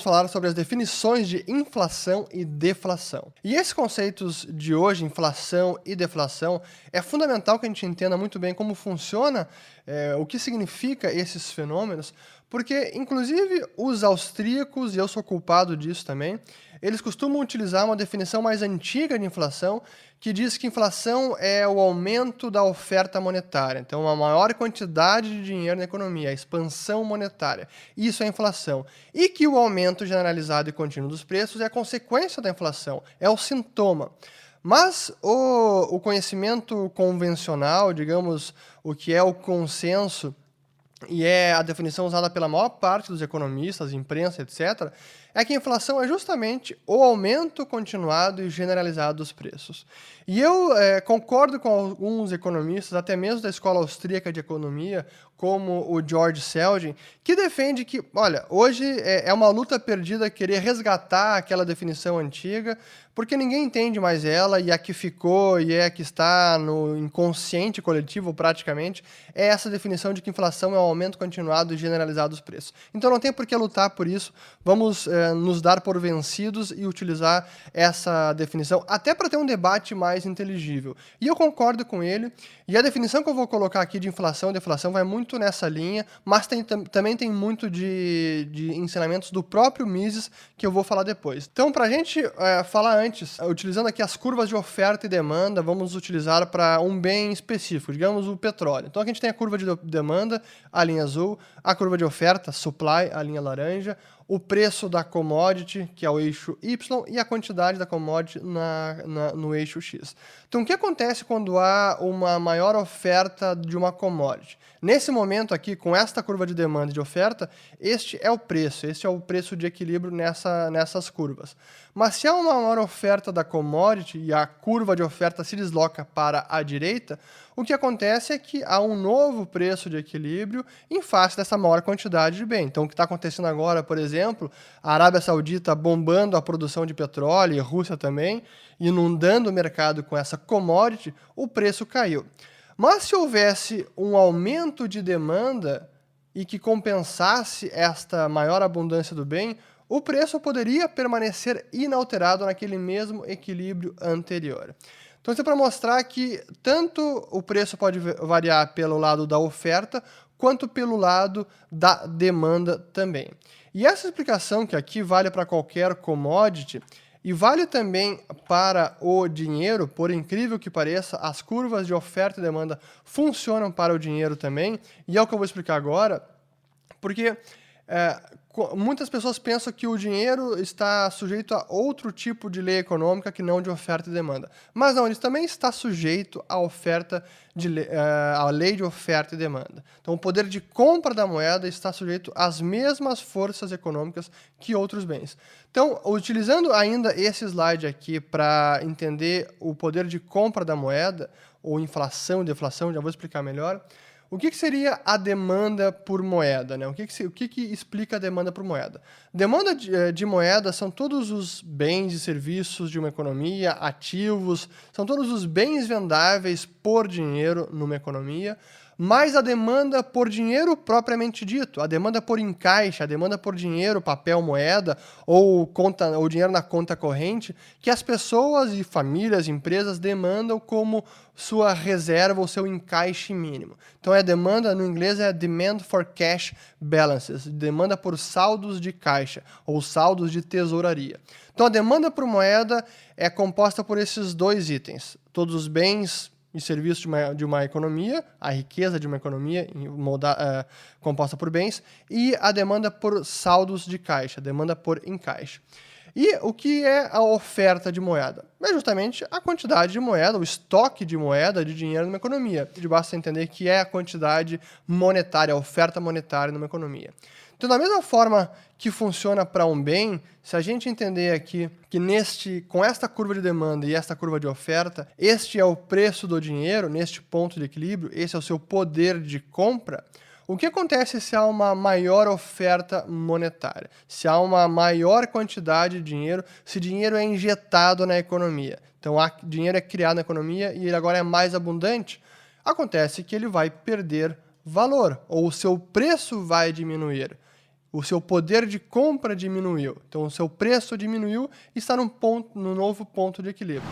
vamos falar sobre as definições de inflação e deflação. E esses conceitos de hoje, inflação e deflação, é fundamental que a gente entenda muito bem como funciona, é, o que significa esses fenômenos, porque, inclusive, os austríacos, e eu sou culpado disso também, eles costumam utilizar uma definição mais antiga de inflação, que diz que inflação é o aumento da oferta monetária. Então, uma maior quantidade de dinheiro na economia, a expansão monetária. Isso é inflação. E que o aumento generalizado e contínuo dos preços é a consequência da inflação, é o sintoma. Mas o, o conhecimento convencional, digamos, o que é o consenso e é a definição usada pela maior parte dos economistas, imprensa, etc., é que a inflação é justamente o aumento continuado e generalizado dos preços. E eu é, concordo com alguns economistas, até mesmo da escola austríaca de economia, como o George Selgin, que defende que, olha, hoje é, é uma luta perdida querer resgatar aquela definição antiga, porque ninguém entende mais ela e a que ficou e é a que está no inconsciente coletivo praticamente é essa definição de que inflação é um aumento continuado e generalizado dos preços. Então não tem por que lutar por isso. Vamos é, nos dar por vencidos e utilizar essa definição, até para ter um debate mais inteligível. E eu concordo com ele, e a definição que eu vou colocar aqui de inflação e deflação vai muito nessa linha, mas tem, também tem muito de, de ensinamentos do próprio Mises que eu vou falar depois. Então, para a gente é, falar antes, utilizando aqui as curvas de oferta e demanda, vamos utilizar para um bem específico, digamos o petróleo. Então, aqui a gente tem a curva de demanda, a linha azul, a curva de oferta, supply, a linha laranja, o preço da commodity, que é o eixo Y, e a quantidade da commodity na, na, no eixo X. Então, o que acontece quando há uma maior oferta de uma commodity? Nesse momento aqui, com esta curva de demanda e de oferta, este é o preço, este é o preço de equilíbrio nessa, nessas curvas. Mas se há uma maior oferta da commodity e a curva de oferta se desloca para a direita, o que acontece é que há um novo preço de equilíbrio em face dessa maior quantidade de bem. Então, o que está acontecendo agora, por exemplo, a Arábia Saudita bombando a produção de petróleo, e a Rússia também, inundando o mercado com essa commodity, o preço caiu. Mas se houvesse um aumento de demanda e que compensasse esta maior abundância do bem, o preço poderia permanecer inalterado naquele mesmo equilíbrio anterior. Então, isso é para mostrar que tanto o preço pode variar pelo lado da oferta, quanto pelo lado da demanda também. E essa explicação, que aqui vale para qualquer commodity, e vale também para o dinheiro, por incrível que pareça, as curvas de oferta e demanda funcionam para o dinheiro também, e é o que eu vou explicar agora, porque é, muitas pessoas pensam que o dinheiro está sujeito a outro tipo de lei econômica que não de oferta e demanda. Mas não, ele também está sujeito à oferta de uh, à lei de oferta e demanda. Então, o poder de compra da moeda está sujeito às mesmas forças econômicas que outros bens. Então, utilizando ainda esse slide aqui para entender o poder de compra da moeda, ou inflação deflação, já vou explicar melhor. O que, que, seria a demanda por moeda? Né? O, que, que, o que, que explica a demanda por moeda? Demanda de, eh, de, moeda são todos os bens e serviços de uma economia, ativos, são todos os bens vendáveis por dinheiro numa economia, mais a demanda por dinheiro propriamente dito, a demanda por encaixe, a demanda por dinheiro, papel, moeda ou conta ou dinheiro na conta corrente, que as pessoas e famílias, empresas demandam como sua reserva ou seu encaixe mínimo. Então é demanda no inglês é demand for cash balances, demanda por saldos de caixa ou saldos de tesouraria. Então a demanda por moeda é composta por esses dois itens, todos os bens e serviços de uma, de uma economia, a riqueza de uma economia molda, uh, composta por bens, e a demanda por saldos de caixa, demanda por encaixe. E o que é a oferta de moeda? É justamente a quantidade de moeda, o estoque de moeda, de dinheiro numa economia. Basta entender que é a quantidade monetária, a oferta monetária numa economia. Então, da mesma forma que funciona para um bem, se a gente entender aqui que neste, com esta curva de demanda e esta curva de oferta, este é o preço do dinheiro, neste ponto de equilíbrio, esse é o seu poder de compra, o que acontece se há uma maior oferta monetária? Se há uma maior quantidade de dinheiro, se dinheiro é injetado na economia. Então, dinheiro é criado na economia e ele agora é mais abundante, acontece que ele vai perder valor, ou o seu preço vai diminuir. O seu poder de compra diminuiu. Então, o seu preço diminuiu e está num, ponto, num novo ponto de equilíbrio.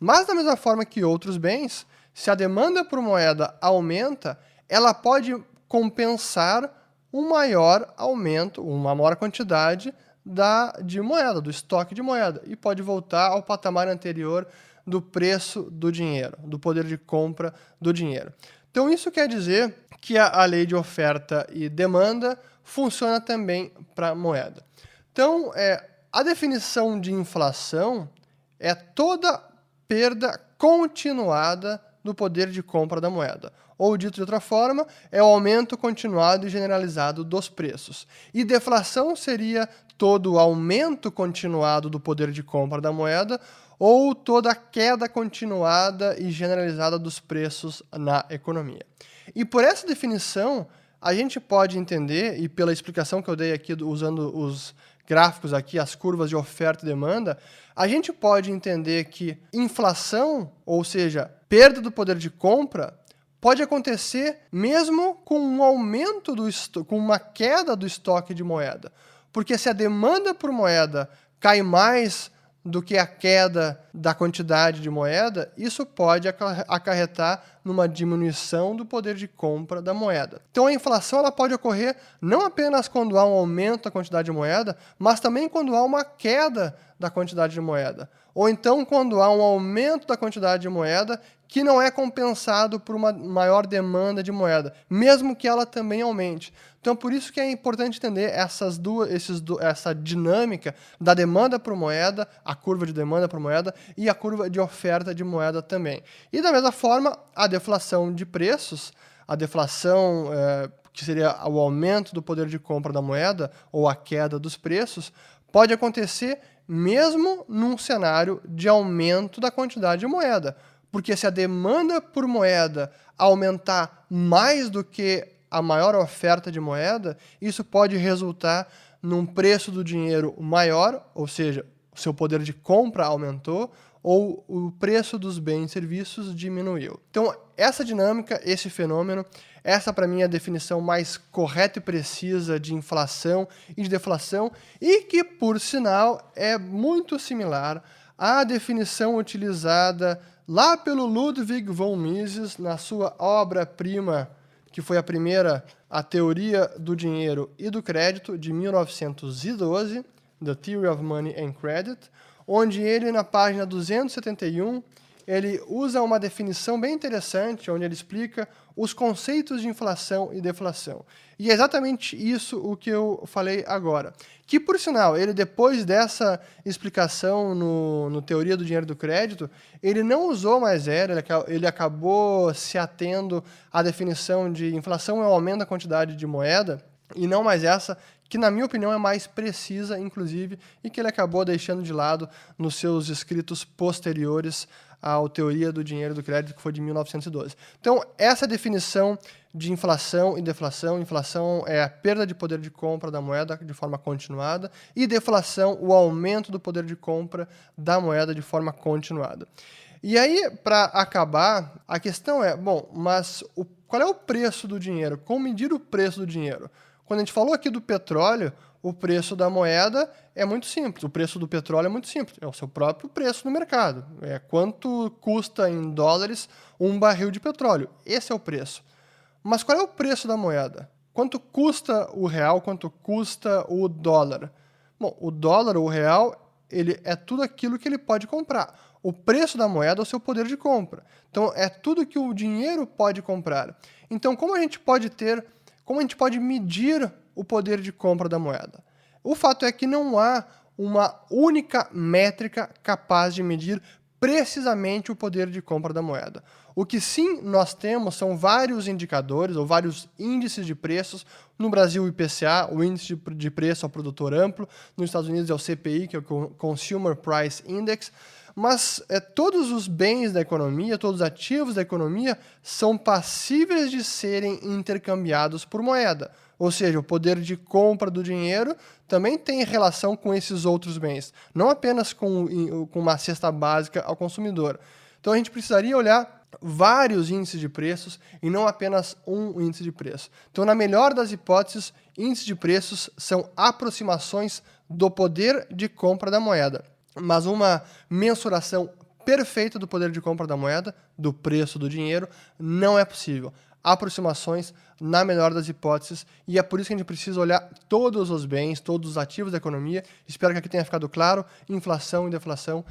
Mas, da mesma forma que outros bens, se a demanda por moeda aumenta, ela pode compensar um maior aumento, uma maior quantidade da, de moeda, do estoque de moeda, e pode voltar ao patamar anterior do preço do dinheiro, do poder de compra do dinheiro. Então, isso quer dizer que a, a lei de oferta e demanda funciona também para moeda. Então, é, a definição de inflação é toda perda continuada do poder de compra da moeda. Ou, dito de outra forma, é o aumento continuado e generalizado dos preços. E deflação seria todo o aumento continuado do poder de compra da moeda ou toda a queda continuada e generalizada dos preços na economia. E por essa definição, a gente pode entender, e pela explicação que eu dei aqui usando os gráficos aqui, as curvas de oferta e demanda, a gente pode entender que inflação, ou seja, perda do poder de compra, pode acontecer mesmo com um aumento do com uma queda do estoque de moeda. Porque se a demanda por moeda cai mais do que a queda da quantidade de moeda, isso pode acarretar numa diminuição do poder de compra da moeda. Então a inflação ela pode ocorrer não apenas quando há um aumento da quantidade de moeda, mas também quando há uma queda da quantidade de moeda. Ou então quando há um aumento da quantidade de moeda que não é compensado por uma maior demanda de moeda, mesmo que ela também aumente. Então, por isso que é importante entender essas duas, esses, essa dinâmica da demanda por moeda, a curva de demanda por moeda e a curva de oferta de moeda também. E da mesma forma, a deflação de preços, a deflação é, que seria o aumento do poder de compra da moeda ou a queda dos preços, pode acontecer mesmo num cenário de aumento da quantidade de moeda. Porque se a demanda por moeda aumentar mais do que a maior oferta de moeda, isso pode resultar num preço do dinheiro maior, ou seja, o seu poder de compra aumentou, ou o preço dos bens e serviços diminuiu. Então, essa dinâmica, esse fenômeno, essa para mim é a definição mais correta e precisa de inflação e de deflação, e que, por sinal, é muito similar à definição utilizada lá pelo Ludwig von Mises, na sua obra-prima, que foi a primeira, A Teoria do Dinheiro e do Crédito, de 1912, The Theory of Money and Credit, onde ele, na página 271, ele usa uma definição bem interessante, onde ele explica os conceitos de inflação e deflação. E é exatamente isso o que eu falei agora. Que, por sinal, ele, depois dessa explicação no, no Teoria do Dinheiro do Crédito, ele não usou mais era, ele, ele acabou se atendo à definição de inflação é o aumento da quantidade de moeda, e não mais essa, que na minha opinião é mais precisa, inclusive, e que ele acabou deixando de lado nos seus escritos posteriores à teoria do dinheiro do crédito, que foi de 1912. Então, essa definição de inflação e deflação. Inflação é a perda de poder de compra da moeda de forma continuada, e deflação, o aumento do poder de compra da moeda de forma continuada. E aí, para acabar, a questão é: bom, mas o, qual é o preço do dinheiro? Como medir o preço do dinheiro? Quando a gente falou aqui do petróleo, o preço da moeda é muito simples. O preço do petróleo é muito simples. É o seu próprio preço no mercado. É quanto custa em dólares um barril de petróleo. Esse é o preço. Mas qual é o preço da moeda? Quanto custa o real? Quanto custa o dólar? Bom, o dólar ou o real, ele é tudo aquilo que ele pode comprar. O preço da moeda é o seu poder de compra. Então, é tudo que o dinheiro pode comprar. Então, como a gente pode ter, como a gente pode medir o poder de compra da moeda? O fato é que não há uma única métrica capaz de medir precisamente o poder de compra da moeda. O que sim nós temos são vários indicadores ou vários índices de preços. No Brasil, o IPCA, o índice de preço ao produtor amplo. Nos Estados Unidos é o CPI, que é o Consumer Price Index. Mas é, todos os bens da economia, todos os ativos da economia são passíveis de serem intercambiados por moeda. Ou seja, o poder de compra do dinheiro também tem relação com esses outros bens, não apenas com, com uma cesta básica ao consumidor. Então a gente precisaria olhar vários índices de preços e não apenas um índice de preço. Então, na melhor das hipóteses, índices de preços são aproximações do poder de compra da moeda, mas uma mensuração perfeita do poder de compra da moeda, do preço do dinheiro, não é possível. Aproximações na melhor das hipóteses, e é por isso que a gente precisa olhar todos os bens, todos os ativos da economia. Espero que aqui tenha ficado claro: inflação e deflação